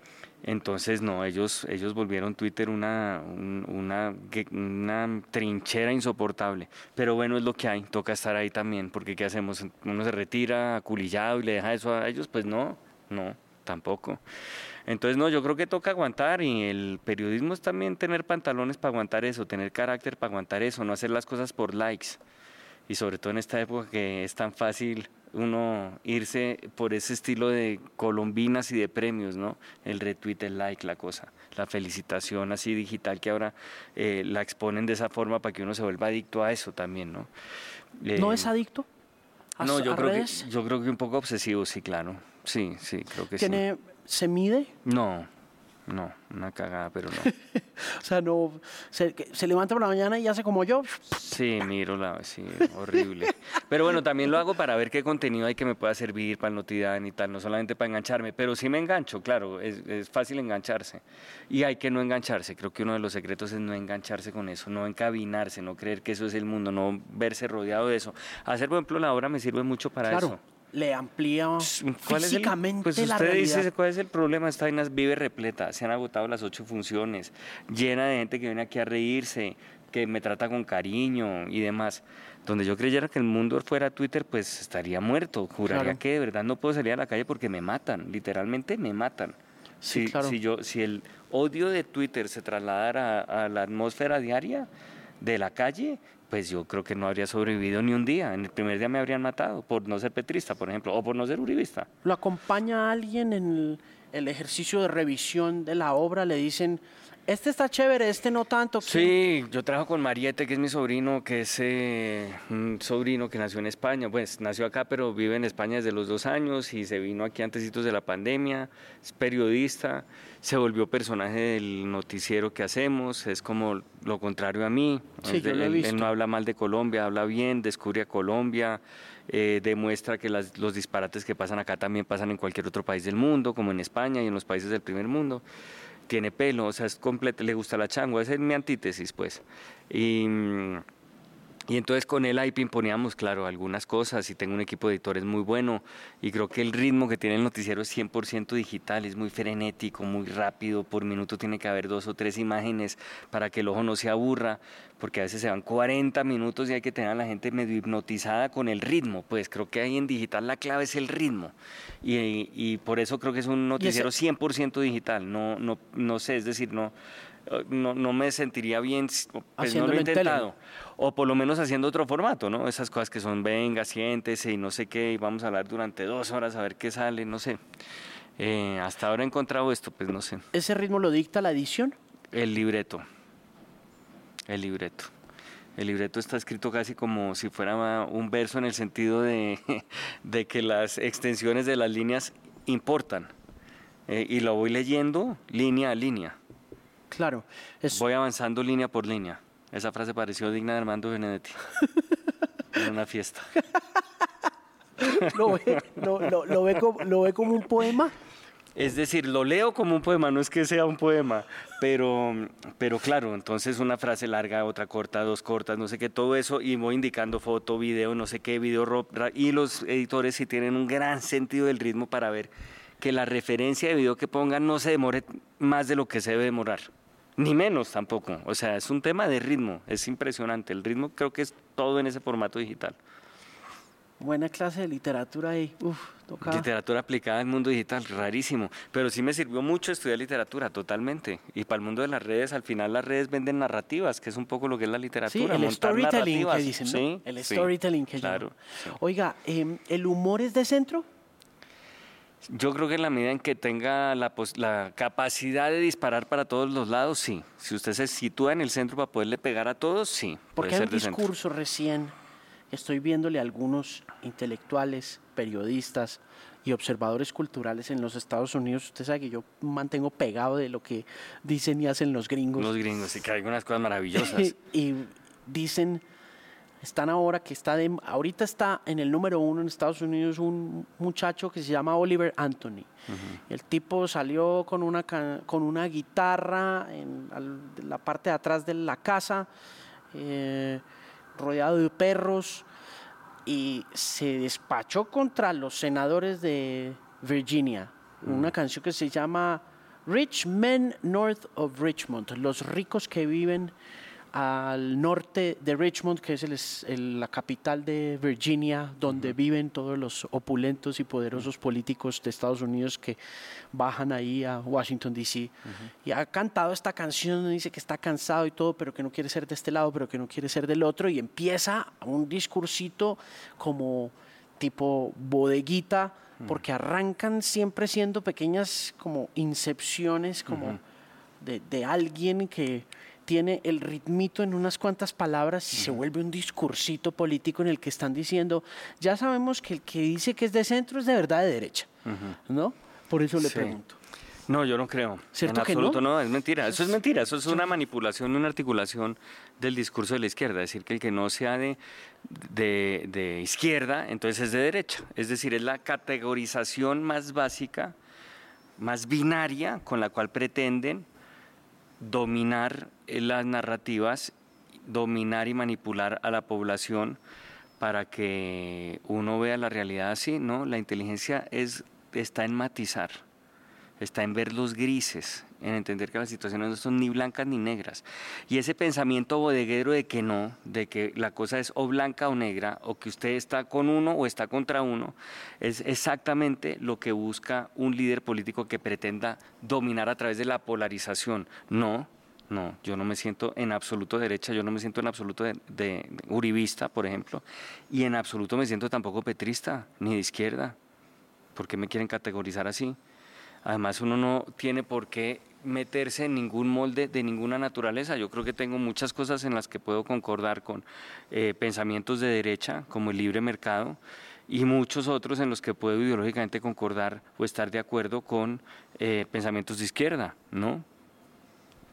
entonces, no, ellos, ellos volvieron Twitter una, una, una trinchera insoportable. Pero bueno, es lo que hay, toca estar ahí también, porque ¿qué hacemos? Uno se retira aculillado y le deja eso a ellos, pues no, no, tampoco. Entonces, no, yo creo que toca aguantar y el periodismo es también tener pantalones para aguantar eso, tener carácter para aguantar eso, no hacer las cosas por likes. Y sobre todo en esta época que es tan fácil uno irse por ese estilo de colombinas y de premios, ¿no? El retweet, el like, la cosa, la felicitación así digital que ahora eh, la exponen de esa forma para que uno se vuelva adicto a eso también, ¿no? ¿No es adicto? no, yo creo, que, yo creo que un poco obsesivo, sí, claro. Sí, sí, creo que ¿Tiene, sí. ¿Se mide? No, no, una cagada, pero no. o sea, no. Se, se, levanta por la mañana y hace como yo. Sí, miro la. Sí, horrible. Pero bueno, también lo hago para ver qué contenido hay que me pueda servir para el notidad y tal, no solamente para engancharme, pero sí me engancho, claro, es, es, fácil engancharse. Y hay que no engancharse. Creo que uno de los secretos es no engancharse con eso, no encabinarse, no creer que eso es el mundo, no verse rodeado de eso. Hacer, por ejemplo, la obra me sirve mucho para claro. eso le amplía físicamente pues usted la realidad. dice cuál es el problema esta vaina vive repleta se han agotado las ocho funciones llena de gente que viene aquí a reírse que me trata con cariño y demás donde yo creyera que el mundo fuera Twitter pues estaría muerto juraría Claro. que de verdad no puedo salir a la calle porque me matan literalmente me matan Sí, si, claro. si yo si el odio de Twitter se trasladara a, a la atmósfera diaria de la calle pues yo creo que no habría sobrevivido ni un día. En el primer día me habrían matado por no ser petrista, por ejemplo, o por no ser uribista. ¿Lo acompaña alguien en el, el ejercicio de revisión de la obra? Le dicen, este está chévere, este no tanto. ¿qué? Sí, yo trabajo con Mariette, que es mi sobrino, que es eh, un sobrino que nació en España, pues nació acá, pero vive en España desde los dos años y se vino aquí antes de la pandemia, es periodista, se volvió personaje del noticiero que hacemos, es como lo contrario a mí. Sí, Él- yo lo he él- visto. él no habla mal de Colombia, habla bien, descubre a Colombia, eh, demuestra que las- los disparates que pasan acá también pasan en cualquier otro país del mundo, como en España y en los países del primer mundo. Tiene pelo, o sea, es completo, le gusta la changua, esa es mi antítesis, pues. Y, mm, Y entonces con él ahí pimponeamos, claro, algunas cosas y tengo un equipo de editores muy bueno y creo que el ritmo que tiene el noticiero es 100% digital, es muy frenético, muy rápido, por minuto tiene que haber dos o tres imágenes para que el ojo no se aburra, porque a veces se van 40 minutos y hay que tener a la gente medio hipnotizada con el ritmo, pues creo que ahí en digital la clave es el ritmo. Y, y por eso creo que es un noticiero 100% digital, no, no, no sé, es decir, no no, no me sentiría bien, pues no lo he intentado. O por lo menos haciendo otro formato, ¿no? Esas cosas que son, venga, siéntese y no sé qué, y vamos a hablar durante dos horas a ver qué sale, no sé. Eh, hasta ahora he encontrado esto, pues no sé. ¿Ese ritmo lo dicta la edición? El libreto. El libreto. El libreto está escrito casi como si fuera un verso en el sentido de, de que las extensiones de las líneas importan. Eh, y lo voy leyendo línea a línea. Claro. Voy avanzando línea por línea. Esa frase pareció digna de Armando Benedetti. en una fiesta. ¿Lo ve, lo, ve como, ¿Lo ve como un poema? Es decir, lo leo como un poema, no es que sea un poema, pero, pero claro, entonces una frase larga, otra corta, dos cortas, no sé qué, todo eso, y voy indicando foto, video, no sé qué, video, y los editores sí tienen un gran sentido del ritmo para ver que la referencia de video que pongan no se demore más de lo que se debe demorar ni menos tampoco. O sea, es un tema de ritmo, es impresionante. El ritmo creo que es todo en ese formato digital. Buena clase de literatura ahí. Uf, Literatura aplicada al mundo digital, rarísimo. Pero sí me sirvió mucho estudiar literatura, totalmente. Y para el mundo de las redes, al final las redes venden narrativas, que es un poco lo que es la literatura. Sí, el storytelling que dicen, ¿no? el storytelling que claro, Oiga, em, ¿el humor es de centro? Yo creo que en la medida en que tenga la, la, capacidad de disparar para todos los lados, sí. Si usted se sitúa en el centro para poderle pegar a todos, sí. Porque hay un discurso recién, estoy viéndole a algunos intelectuales, periodistas y observadores culturales en los Estados Unidos. Usted sabe que yo mantengo pegado de lo que dicen y hacen los gringos. Los gringos, sí, que hay unas cosas maravillosas. y dicen están ahora que está de, ahorita está en el número uno en Estados Unidos un muchacho que se llama Oliver Anthony. El tipo salió con una con una guitarra en la parte de atrás de la casa, eh, rodeado de perros y se despachó contra los senadores de Virginia. Una canción que se llama Rich Men North of Richmond, los ricos que viven al norte de Richmond, que es la capital de Virginia, donde viven todos los opulentos y poderosos políticos de Estados Unidos que bajan ahí a Washington, D.C. Y ha cantado esta canción, dice que está cansado y todo, pero que no quiere ser de este lado, pero que no quiere ser del otro, y empieza un discursito como tipo bodeguita, porque arrancan siempre siendo pequeñas como incepciones, como de, de alguien que tiene el ritmito en unas cuantas palabras y se vuelve un discursito político en el que están diciendo, ya sabemos que el que dice que es de centro es de verdad de derecha, ¿no? Por eso le pregunto. No, yo no creo. ¿Cierto en absoluto no? es mentira. Eso es mentira. Eso es una manipulación, una articulación del discurso de la izquierda. Es decir, que el que no sea de, de, de, izquierda, entonces es de derecha. Es decir, es la categorización más básica, más binaria, con la cual pretenden dominar eh, las narrativas, dominar y manipular a la población para que uno vea la realidad así, ¿no? La inteligencia es, está en matizar, está en ver los grises, en entender que las situaciones no son ni blancas ni negras. Y ese pensamiento bodeguero de que no, de que la cosa es o blanca o negra, o que usted está con uno o está contra uno, es exactamente lo que busca un líder político que pretenda dominar a través de la polarización. No, no, yo no me siento en absoluto derecha, yo no me siento en absoluto de, uribista, por ejemplo, y en absoluto me siento tampoco petrista, ni de izquierda. ¿Por qué me quieren categorizar así? Además, uno no tiene por qué meterse en ningún molde de ninguna naturaleza. Yo creo que tengo muchas cosas en las que puedo concordar con eh, pensamientos de derecha, como el libre mercado, y muchos otros en los que puedo ideológicamente concordar o estar de acuerdo con eh, pensamientos de izquierda, ¿no?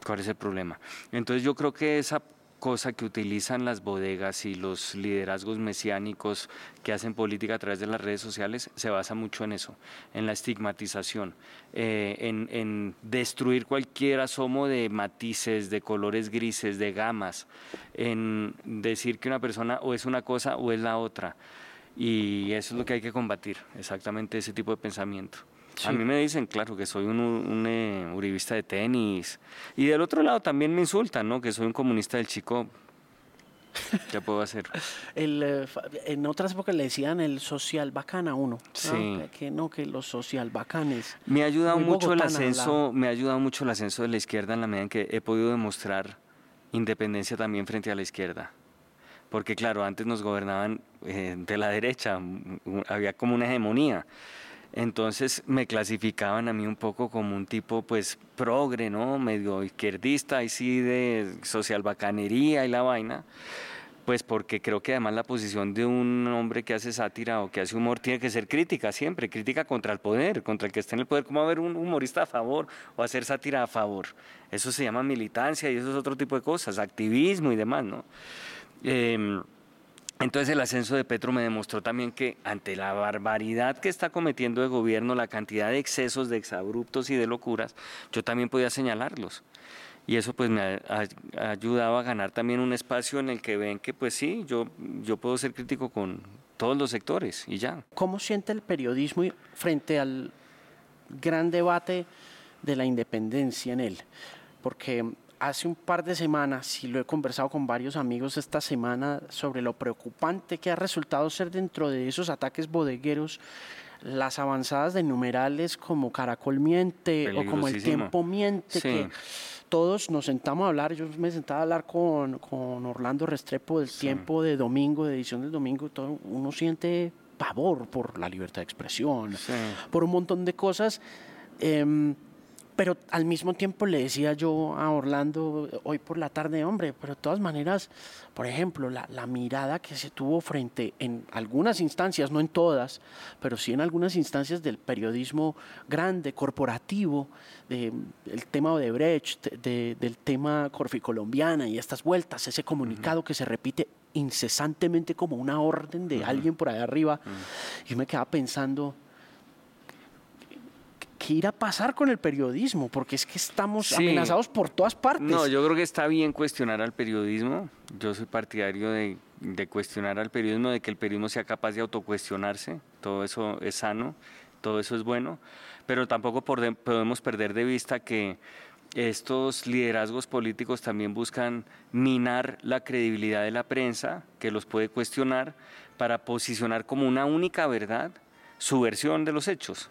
¿Cuál es el problema? Entonces yo creo que esa cosa que utilizan las bodegas y los liderazgos mesiánicos que hacen política a través de las redes sociales se basa mucho en eso, en la estigmatización, eh, en, destruir cualquier asomo de matices, de colores grises, de gamas, en decir que una persona o es una cosa o es la otra. Y eso es lo que hay que combatir, exactamente ese tipo de pensamiento. A mí me dicen, claro, que soy un, eh, uribista de tenis. Y del otro lado también me insultan, ¿no? Que soy un comunista del chico. ¿Qué puedo hacer? el, eh, en otras épocas le decían el social bacán a uno. Sí. Que no, que los social bacanes. Me ha ayudado mucho el ascenso, me ha ayudado mucho el ascenso de la izquierda en la medida en que he podido demostrar independencia también frente a la izquierda. Porque claro, antes nos gobernaban eh, de la derecha, había como una hegemonía. Entonces me clasificaban a mí un poco como un tipo pues progre, ¿no? Medio izquierdista, y sí de social bacanería y la vaina. Pues porque creo que además la posición de un hombre que hace sátira o que hace humor tiene que ser crítica siempre, crítica contra el poder, contra el que esté en el poder, como haber un humorista a favor o hacer sátira a favor. Eso se llama militancia y eso es otro tipo de cosas, activismo y demás, ¿no? Em, entonces el ascenso de Petro me demostró también que ante la barbaridad que está cometiendo el gobierno, la cantidad de excesos, de exabruptos y de locuras, yo también podía señalarlos. Y eso pues me ha, ayudado a ganar también un espacio en el que ven que pues sí, yo, yo puedo ser crítico con todos los sectores y ya. ¿Cómo siente el periodismo frente al gran debate de la independencia en él? Porque hace un par de semanas, y lo he conversado con varios amigos esta semana, sobre lo preocupante que ha resultado ser dentro de esos ataques bodegueros las avanzadas de numerales como Caracol Miente o como El Tiempo Miente, que todos nos sentamos a hablar, yo me sentaba a hablar con, con Orlando Restrepo del Tiempo de domingo, de edición del domingo, todo, uno siente pavor por la libertad de expresión, por un montón de cosas. Eh, pero al mismo tiempo le decía yo a Orlando hoy por la tarde, hombre, pero de todas maneras, por ejemplo, la, mirada que se tuvo frente en algunas instancias, no en todas, pero sí en algunas instancias del periodismo grande, corporativo, de, el tema de Brecht, del tema Corficolombiana y estas vueltas, ese comunicado que se repite incesantemente como una orden de alguien por allá arriba, y me quedaba pensando, ¿qué irá a pasar con el periodismo? Porque es que estamos amenazados por todas partes. No, yo creo que está bien cuestionar al periodismo. Yo soy partidario de, cuestionar al periodismo, de que el periodismo sea capaz de autocuestionarse. Todo eso es sano, todo eso es bueno. Pero tampoco podemos perder de vista que estos liderazgos políticos también buscan minar la credibilidad de la prensa, que los puede cuestionar, para posicionar como una única verdad su versión de los hechos.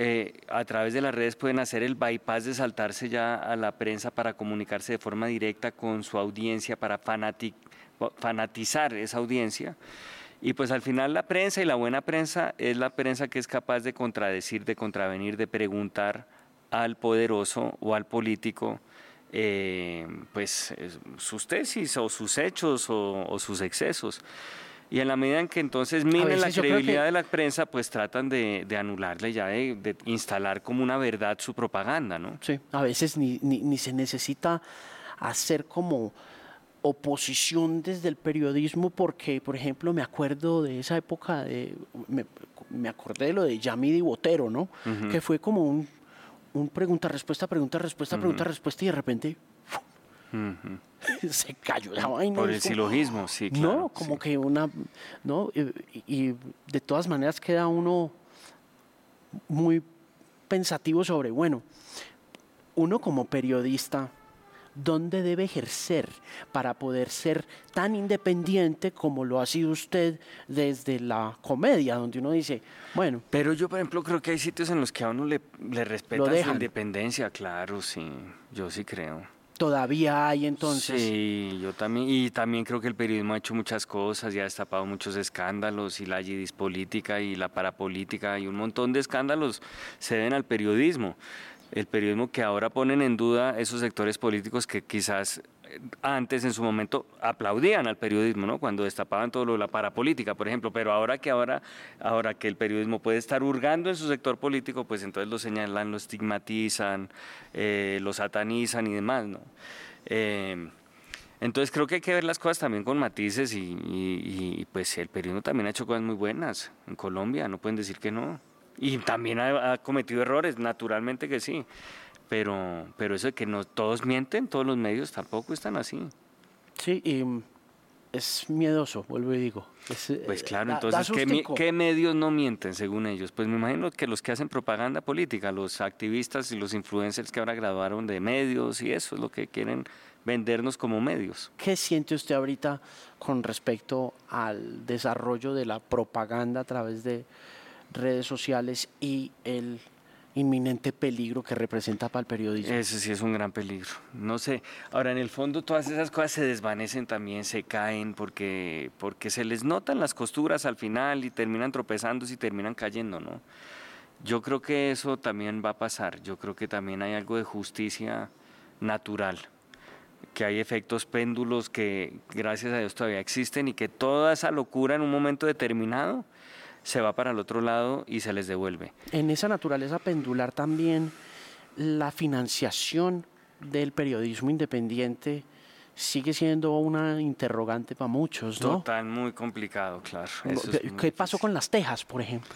Eh, a través de las redes pueden hacer el bypass de saltarse ya a la prensa para comunicarse de forma directa con su audiencia, para fanatizar esa audiencia. Y pues al final la prensa y la buena prensa es la prensa que es capaz de contradecir, de contravenir, de preguntar al poderoso o al político eh, pues sus tesis o sus hechos o sus excesos. Y en la medida en que entonces minen la credibilidad de la prensa, pues tratan de, de anularle ya, de, instalar como una verdad su propaganda, ¿no? Sí, a veces ni, ni, se necesita hacer como oposición desde el periodismo porque, por ejemplo, me acuerdo de esa época, de, me, acordé de lo de Yamidi Botero, ¿no? Que fue como un, un pregunta-respuesta, pregunta-respuesta, pregunta-respuesta y de repente se cayó la vaina. Por el silogismo, sí, claro. No, como que una, ¿no? Y, de todas maneras queda uno muy pensativo sobre, bueno, uno como periodista, ¿dónde debe ejercer para poder ser tan independiente como lo ha sido usted desde la comedia, donde uno dice, bueno. Pero yo, por ejemplo, creo que hay sitios en los que a uno le, le respeta su independencia, claro, sí, yo sí creo todavía hay entonces. Sí, yo también, y también creo que el periodismo ha hecho muchas cosas y ha destapado muchos escándalos y la yidis política y la parapolítica y un montón de escándalos se deben al periodismo. El periodismo que ahora ponen en duda esos sectores políticos que quizás antes en su momento aplaudían al periodismo, ¿no? Cuando destapaban todo lo de la parapolítica, por ejemplo, pero ahora que ahora, ahora que el periodismo puede estar hurgando en su sector político, pues entonces lo señalan, lo estigmatizan, eh, lo satanizan y demás, ¿no? Eh, Entonces creo que hay que ver las cosas también con matices y, y, pues el periodismo también ha hecho cosas muy buenas en Colombia, no pueden decir que no. Y también ha, cometido errores, naturalmente que sí. Pero, pero eso de que no todos mienten, todos los medios tampoco están así. Sí, y es miedoso, vuelvo y digo. Eh, pues claro, entonces, ¿qué, medios no mienten según ellos? Pues me imagino que los que hacen propaganda política, los activistas y los influencers que ahora graduaron de medios y eso es lo que quieren vendernos como medios. ¿Qué siente usted ahorita con respecto al desarrollo de la propaganda a través de redes sociales y el inminente peligro que representa para el periodismo. Ese sí es un gran peligro. No sé. Ahora, en el fondo, todas esas cosas se desvanecen también, se caen, porque, porque se les notan las costuras al final y terminan tropezándose y terminan cayendo, ¿no? Yo creo que eso también va a pasar. Yo creo que también hay algo de justicia natural que hay efectos péndulos que gracias a Dios todavía existen y que toda esa locura en un momento determinado se va para el otro lado y se les devuelve. En esa naturaleza pendular también la financiación del periodismo independiente sigue siendo una interrogante para muchos, ¿no? Total, muy complicado, claro. ¿Qué pasó con las tejas, por ejemplo?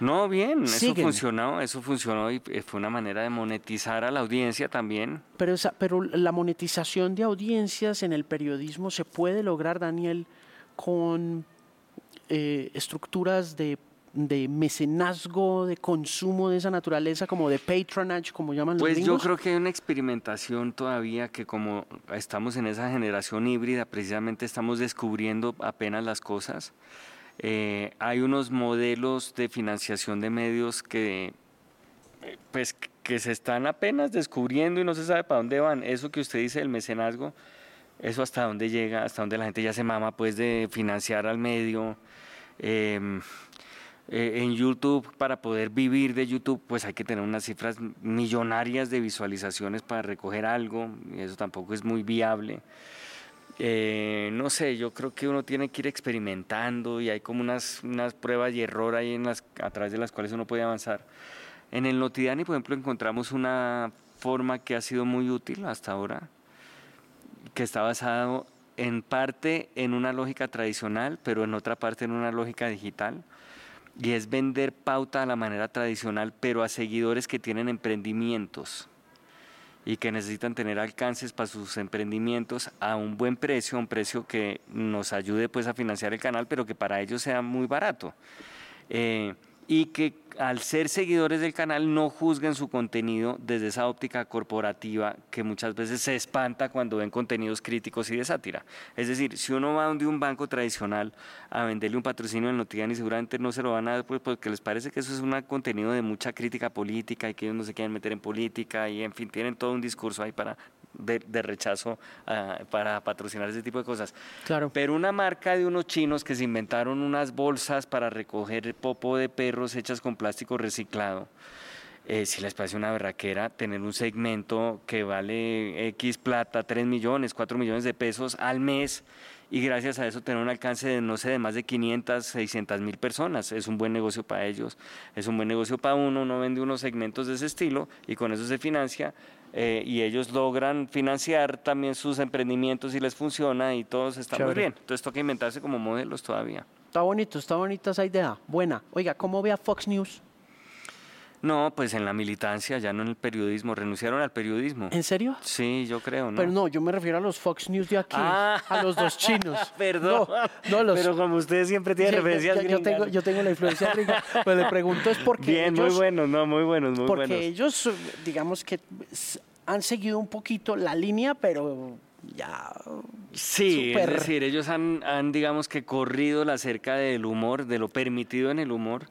No, bien, eso funcionó, eso funcionó y eh, fue una manera de monetizar a la audiencia también. Pero, esa, pero la monetización de audiencias en el periodismo se puede lograr, Daniel, con eh, estructuras de, mecenazgo, de consumo de esa naturaleza, como de patronage, como llaman los Pues yo creo que hay una experimentación todavía que como estamos en esa generación híbrida, precisamente estamos descubriendo apenas las cosas. Eh, hay unos modelos de financiación de medios que pues que se están apenas descubriendo y no se sabe para dónde van. Eso que usted dice del mecenazgo, eso hasta dónde llega, hasta dónde la gente ya se mama pues de financiar al medio. Em, eh, en YouTube, para poder vivir de YouTube, pues hay que tener unas cifras millonarias de visualizaciones para recoger algo, y eso tampoco es muy viable. Eh, no sé, yo creo que uno tiene que ir experimentando y hay como unas, unas pruebas y error ahí en las, a través de las cuales uno puede avanzar. En el Notidani, por ejemplo, encontramos una forma que ha sido muy útil hasta ahora, que está basado en parte en una lógica tradicional, pero en otra parte en una lógica digital. Y es vender pauta a la manera tradicional, pero a seguidores que tienen emprendimientos y que necesitan tener alcances para sus emprendimientos a un buen precio, un precio que nos ayude pues a financiar el canal, pero que para ellos sea muy barato. Eh, y que al ser seguidores del canal no juzguen su contenido desde esa óptica corporativa que muchas veces se espanta cuando ven contenidos críticos y de sátira. Es decir, si uno va donde un banco tradicional a venderle un patrocinio en Notigan y seguramente no se lo van a dar pues, porque les parece que eso es un contenido de mucha crítica política y que ellos no se quieren meter en política y en fin, tienen todo un discurso ahí para de, rechazo ah, para patrocinar ese tipo de cosas. Claro. Pero una marca de unos chinos que se inventaron unas bolsas para recoger popo de perros hechas con plástico reciclado. Eh, si les parece una berraquera tener un segmento que vale X plata, 3 millones, 4 millones de pesos al mes y gracias a eso tener un alcance de, no sé, de más de 500, 600 mil personas. Es un buen negocio para ellos, es un buen negocio para uno, uno vende unos segmentos de ese estilo y con eso se financia, eh, y ellos logran financiar también sus emprendimientos y les funciona y todos estamos bien. Entonces toca inventarse como modelos todavía. Está bonito, está bonita esa idea. Buena. Oiga, ¿cómo ve a Fox News? No, pues en la militancia, ya no en el periodismo. Renunciaron al periodismo. ¿En serio? Sí, yo creo, ¿no? Pero no, yo me refiero a los Fox News de aquí, ah. a los dos chinos. Perdón. No, los... Pero como ustedes siempre tienen referencias yo, tengo, yo tengo la influencia gringa. Pero le pregunto es porque Bien, muy buenos, no, muy buenos, muy porque buenos. Porque ellos, digamos que han seguido un poquito la línea, pero ya. Sí, es decir, ellos han, han, digamos que corrido la cerca del humor, de lo permitido en el humor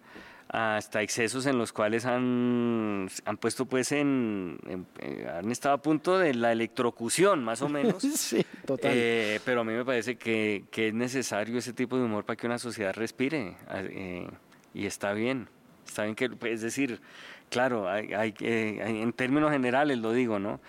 hasta excesos en los cuales han, han puesto pues en, eh, han estado a punto de la electrocución más o menos. sí, total. Eh, pero a mí me parece que, que, es necesario ese tipo de humor para que una sociedad respire eh, y está bien. Está bien que, es decir, claro, hay, hay, en términos generales lo digo, ¿no?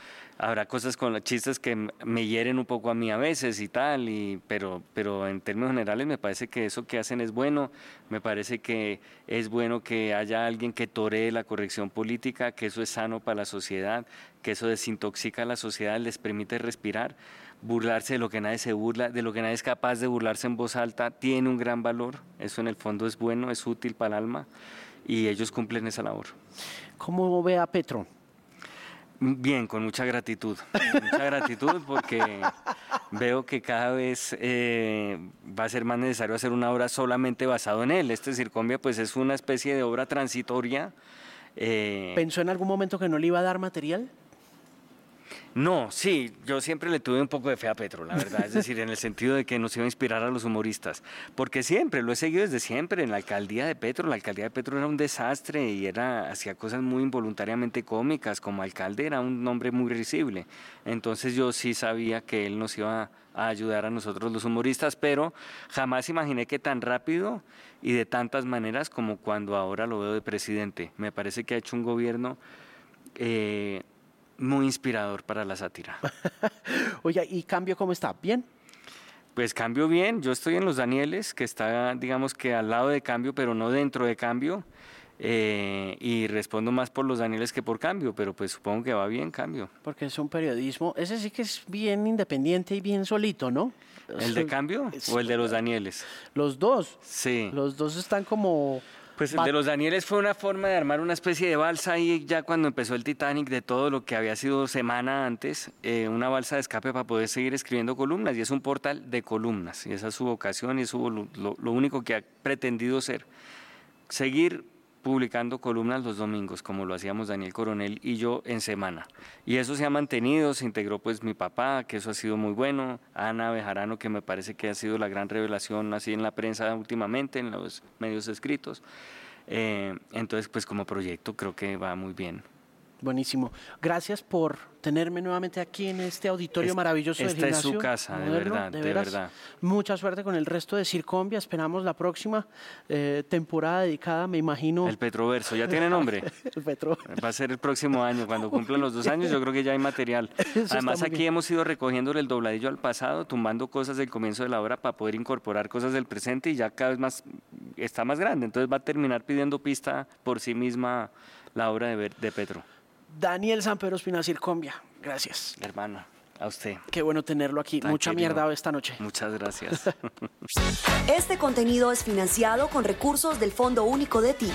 Habrá cosas con los chistes que me hieren un poco a mí a veces y tal, y, pero, pero en términos generales me parece que eso que hacen es bueno, me parece que es bueno que haya alguien que toree la corrección política, que eso es sano para la sociedad, que eso desintoxica a la sociedad, les permite respirar burlarse de lo que nadie se burla, de lo que nadie es capaz de burlarse en voz alta, tiene un gran valor. Eso en el fondo es bueno, es útil para el alma y ellos cumplen esa labor. ¿Cómo ve a Petro? Bien, con mucha gratitud. Mucha gratitud porque veo que cada vez eh, va a ser más necesario hacer una obra solamente basado en él. Este Circombia pues es una especie de obra transitoria. Eh, ¿Pensó en algún momento que no le iba a dar material? No, sí, yo siempre le tuve un poco de fe a Petro, la verdad, es decir, en el sentido de que nos iba a inspirar a los humoristas, porque siempre, lo he seguido desde siempre, en la alcaldía de Petro, la alcaldía de Petro era un desastre y era, hacía cosas muy involuntariamente cómicas, como alcalde era un nombre muy risible, entonces yo sí sabía que él nos iba a ayudar a nosotros los humoristas, pero jamás imaginé que tan rápido y de tantas maneras como cuando ahora lo veo de presidente. Me parece que ha hecho un gobierno... Eh, muy inspirador para la sátira. Oye, ¿y Cambio cómo está? ¿Bien? Pues Cambio bien, yo estoy en Los Danieles, que está, digamos que al lado de Cambio, pero no dentro de Cambio. Eh, y respondo más por los Danieles que por cambio, pero pues supongo que va bien cambio. Porque es un periodismo, ese sí que es bien independiente y bien solito, ¿no? ¿El de cambio o el de los Danieles? Los dos. Sí. Los dos están como pues el de los Danieles fue una forma de armar una especie de balsa ahí ya cuando empezó el Titanic de todo lo que había sido semana antes, eh, una balsa de escape para poder seguir escribiendo columnas y es un portal de columnas y esa es su vocación y es lo, lo único que ha pretendido ser. Seguir publicando columnas los domingos, como lo hacíamos Daniel Coronel y yo en semana. Y eso se ha mantenido, se integró pues mi papá, que eso ha sido muy bueno, Ana Bejarano, que me parece que ha sido la gran revelación así en la prensa últimamente, en los medios escritos. Eh, entonces, pues como proyecto creo que va muy bien. Buenísimo. Gracias por tenerme nuevamente aquí en este auditorio maravilloso del gimnasio. Esta es su casa, de verdad, de, verdad. Mucha suerte con el resto de Circombia. Esperamos la próxima eh, temporada dedicada, me imagino. El Petroverso, ¿ya tiene nombre? el Petro. Va a ser el próximo año, cuando cumplan los dos años, yo creo que ya hay material. Además, aquí hemos ido recogiendo el dobladillo al pasado, tumbando cosas del comienzo de la obra para poder incorporar cosas del presente y ya cada vez más está más grande. Entonces va a terminar pidiendo pista por sí misma la obra de, de Petro. Daniel San Pedro Espinacir Combia. Gracias. Hermano, a usted. Qué bueno tenerlo aquí. Mucha mierda esta noche. Muchas gracias. este contenido es financiado con recursos del Fondo Único de Ti.